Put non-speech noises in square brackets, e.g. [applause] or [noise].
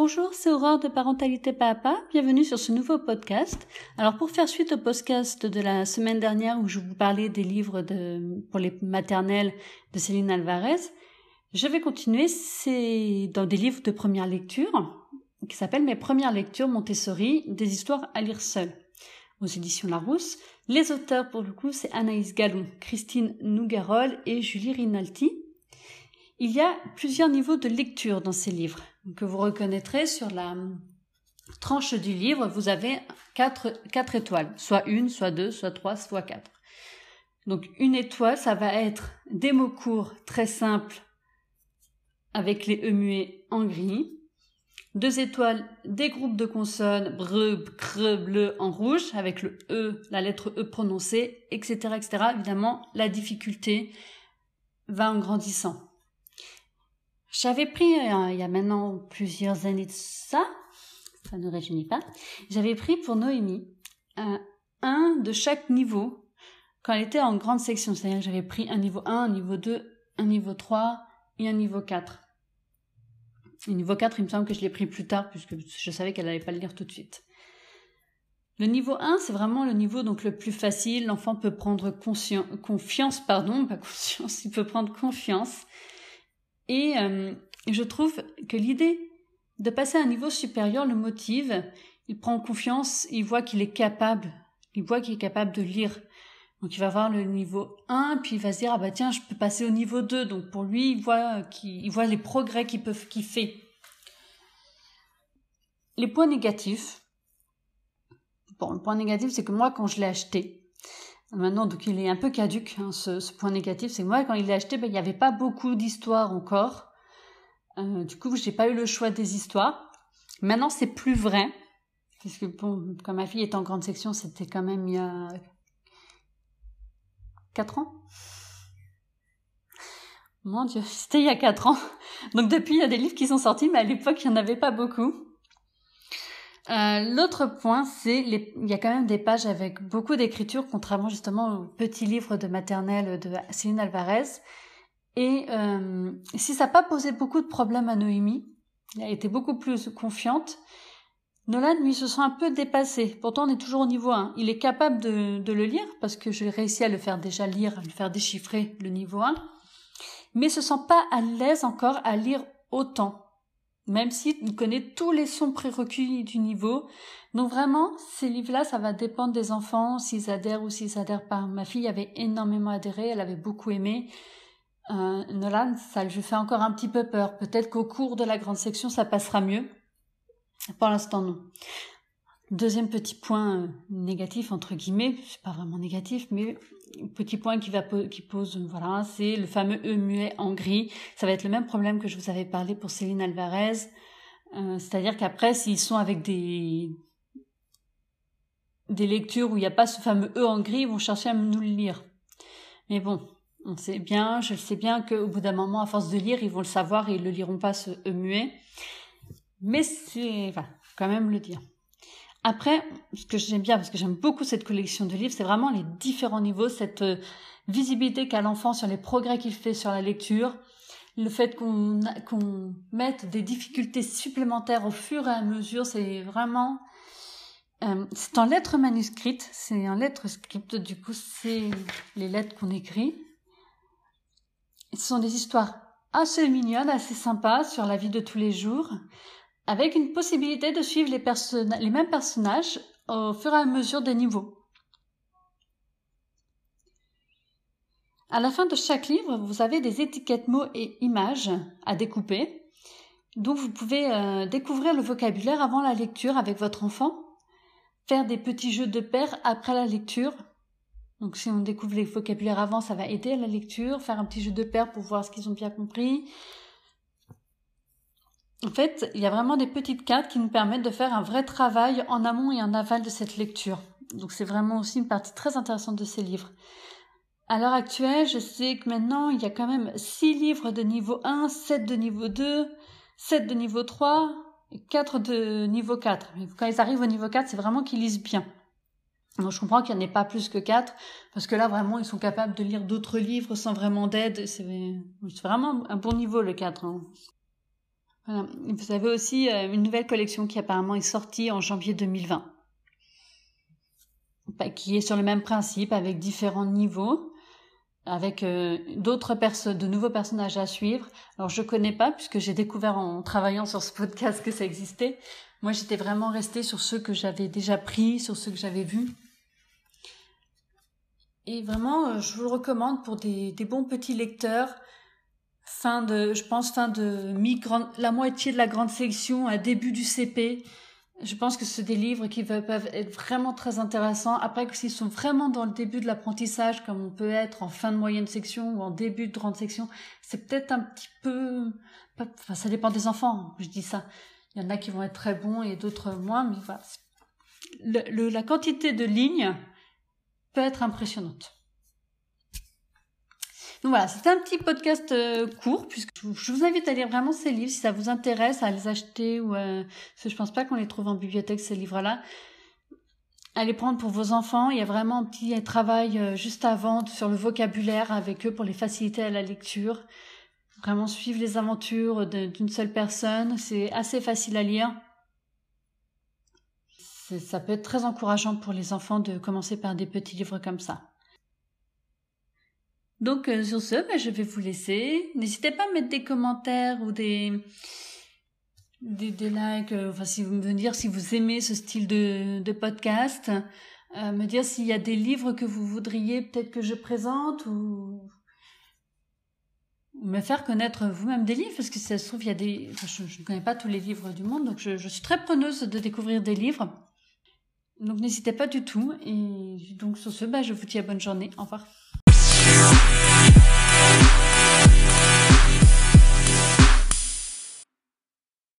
Bonjour, c'est Aurore de Parentalité Papa. Bienvenue sur ce nouveau podcast. Alors pour faire suite au podcast de la semaine dernière où je vous parlais des livres de, pour les maternelles de Céline Alvarez, je vais continuer. C'est dans des livres de première lecture qui s'appellent Mes premières lectures Montessori, des histoires à lire seul aux éditions Larousse. Les auteurs pour le coup c'est Anaïs Gallon, Christine Nougarol et Julie Rinaldi. Il y a plusieurs niveaux de lecture dans ces livres que vous reconnaîtrez sur la tranche du livre. Vous avez quatre, étoiles, soit une, soit deux, soit trois, soit quatre. Donc une étoile, ça va être des mots courts très simples avec les E muets en gris. Deux étoiles, des groupes de consonnes bre, cre, bleu en rouge avec le E, la lettre E prononcée, etc., etc. Évidemment, la difficulté va en grandissant. J'avais pris, euh, il y a maintenant plusieurs années de ça, ça ne réunit pas, j'avais pris pour Noémie un de chaque niveau quand elle était en grande section. C'est-à-dire que j'avais pris un niveau 1, un niveau 2, un niveau 3 et un niveau 4. Le niveau 4, il me semble que je l'ai pris plus tard puisque je savais qu'elle n'allait pas le lire tout de suite. Le niveau 1, c'est vraiment le niveau donc le plus facile. L'enfant peut prendre confiance, pardon, pas conscience, [laughs] il peut prendre confiance et euh, je trouve que l'idée de passer à un niveau supérieur le motive. Il prend confiance, il voit qu'il est capable, il voit qu'il est capable de lire. Donc il va voir le niveau 1, puis il va se dire ah bah tiens je peux passer au niveau 2. Donc pour lui il voit qu'il voit les progrès qu'il fait. Les points négatifs. Bon le point négatif c'est que moi quand je l'ai acheté, Maintenant, donc il est un peu caduque, hein, ce, point négatif. C'est moi, quand il l'a acheté, ben, il n'y avait pas beaucoup d'histoires encore. Euh, du coup, j'ai pas eu le choix des histoires. Maintenant, c'est plus vrai. Parce que, quand ma fille est en grande section, c'était quand même il y a 4 ans. Mon Dieu, [laughs] c'était il y a 4 ans. Donc depuis, il y a des livres qui sont sortis, mais à l'époque, il n'y en avait pas beaucoup. Euh, l'autre point, c'est il y a quand même des pages avec beaucoup d'écriture, contrairement justement au petit livre de maternelle de Céline Alvarez. Et euh, si ça n'a pas posé beaucoup de problèmes à Noémie, elle été beaucoup plus confiante. Nolan, lui, se sent un peu dépassé. Pourtant, on est toujours au niveau 1. Il est capable de, de le lire, parce que j'ai réussi à le faire déjà lire, à le faire déchiffrer le niveau 1. Mais se sent pas à l'aise encore à lire autant même s'il connaît tous les sons prérequis du niveau. Donc vraiment, ces livres-là, ça va dépendre des enfants, s'ils adhèrent ou s'ils adhèrent pas. Ma fille avait énormément adhéré, elle avait beaucoup aimé. Euh, Nolan, ça lui fait encore un petit peu peur. Peut-être qu'au cours de la grande section, ça passera mieux. Pour l'instant, non. Deuxième petit point euh, négatif entre guillemets, c'est pas vraiment négatif, mais petit point qui pose voilà, c'est le fameux E muet en gris. Ça va être le même problème que je vous avais parlé pour Céline Alvarez, euh, c'est-à-dire qu'après s'ils sont avec des des lectures où il n'y a pas ce fameux E en gris, ils vont chercher à nous le lire. Mais bon, on sait bien, je sais bien qu'au bout d'un moment, à force de lire, ils vont le savoir et ils le liront pas ce E muet. Mais c'est, voilà, quand même le dire. Après, ce que j'aime bien, parce que j'aime beaucoup cette collection de livres, c'est vraiment les différents niveaux, cette euh, visibilité qu'a l'enfant sur les progrès qu'il fait sur la lecture, le fait qu'on qu'on mette des difficultés supplémentaires au fur et à mesure, c'est vraiment... Euh, c'est en lettres manuscrites, c'est en lettres script, du coup c'est les lettres qu'on écrit. Ce sont des histoires assez mignonnes, assez sympas sur la vie de tous les jours avec une possibilité de suivre les, mêmes personnages au fur et à mesure des niveaux. À la fin de chaque livre, vous avez des étiquettes mots et images à découper. Donc vous pouvez euh, découvrir le vocabulaire avant la lecture avec votre enfant, faire des petits jeux de paires après la lecture. Donc si on découvre les vocabulaires avant, ça va aider à la lecture, faire un petit jeu de paires pour voir ce qu'ils ont bien compris, en fait, il y a vraiment des petites cartes qui nous permettent de faire un vrai travail en amont et en aval de cette lecture. Donc c'est vraiment aussi une partie très intéressante de ces livres. À l'heure actuelle, je sais que maintenant, il y a quand même 6 livres de niveau 1, 7 de niveau 2, 7 de niveau 3 et 4 de niveau 4. quand ils arrivent au niveau 4, c'est vraiment qu'ils lisent bien. Donc je comprends qu'il n'y en ait pas plus que 4, parce que là, vraiment, ils sont capables de lire d'autres livres sans vraiment d'aide. C'est vraiment un bon niveau, le 4. Vous avez aussi euh, une nouvelle collection qui apparemment est sortie en janvier 2020, bah, qui est sur le même principe avec différents niveaux, avec euh, d'autres personnes, de nouveaux personnages à suivre. Alors je connais pas puisque j'ai découvert en travaillant sur ce podcast que ça existait. Moi j'étais vraiment restée sur ceux que j'avais déjà pris, sur ceux que j'avais vus. Et vraiment, euh, je vous le recommande pour des, des bons petits lecteurs fin de, je pense, fin de mi la moitié de la grande section à début du CP. Je pense que c'est des livres qui peuvent être vraiment très intéressants. Après, s'ils sont vraiment dans le début de l'apprentissage, comme on peut être en fin de moyenne section ou en début de grande section, c'est peut-être un petit peu, enfin, ça dépend des enfants, je dis ça. Il y en a qui vont être très bons et d'autres moins, mais voilà. Le, la quantité de lignes peut être impressionnante. Donc voilà, c'était un petit podcast euh, court, puisque je vous invite à lire vraiment ces livres si ça vous intéresse, à les acheter ou euh, parce que je pense pas qu'on les trouve en bibliothèque ces livres-là. À les prendre pour vos enfants. Il y a vraiment un petit travail euh, juste avant sur le vocabulaire avec eux pour les faciliter à la lecture. Vraiment suivre les aventures d'une seule personne. C'est assez facile à lire. Ça peut être très encourageant pour les enfants de commencer par des petits livres comme ça. Donc euh, sur ce, bah, je vais vous laisser. N'hésitez pas à mettre des commentaires ou des des, likes, euh, enfin si vous me dire si vous aimez ce style de, de podcast, euh, me dire s'il y a des livres que vous voudriez peut-être que je présente ou me faire connaître vous-même des livres parce que si ça se trouve il y a des je, ne connais pas tous les livres du monde donc je, je suis très preneuse de découvrir des livres. Donc n'hésitez pas du tout. Et donc sur ce bah, je vous dis à bonne journée. Au revoir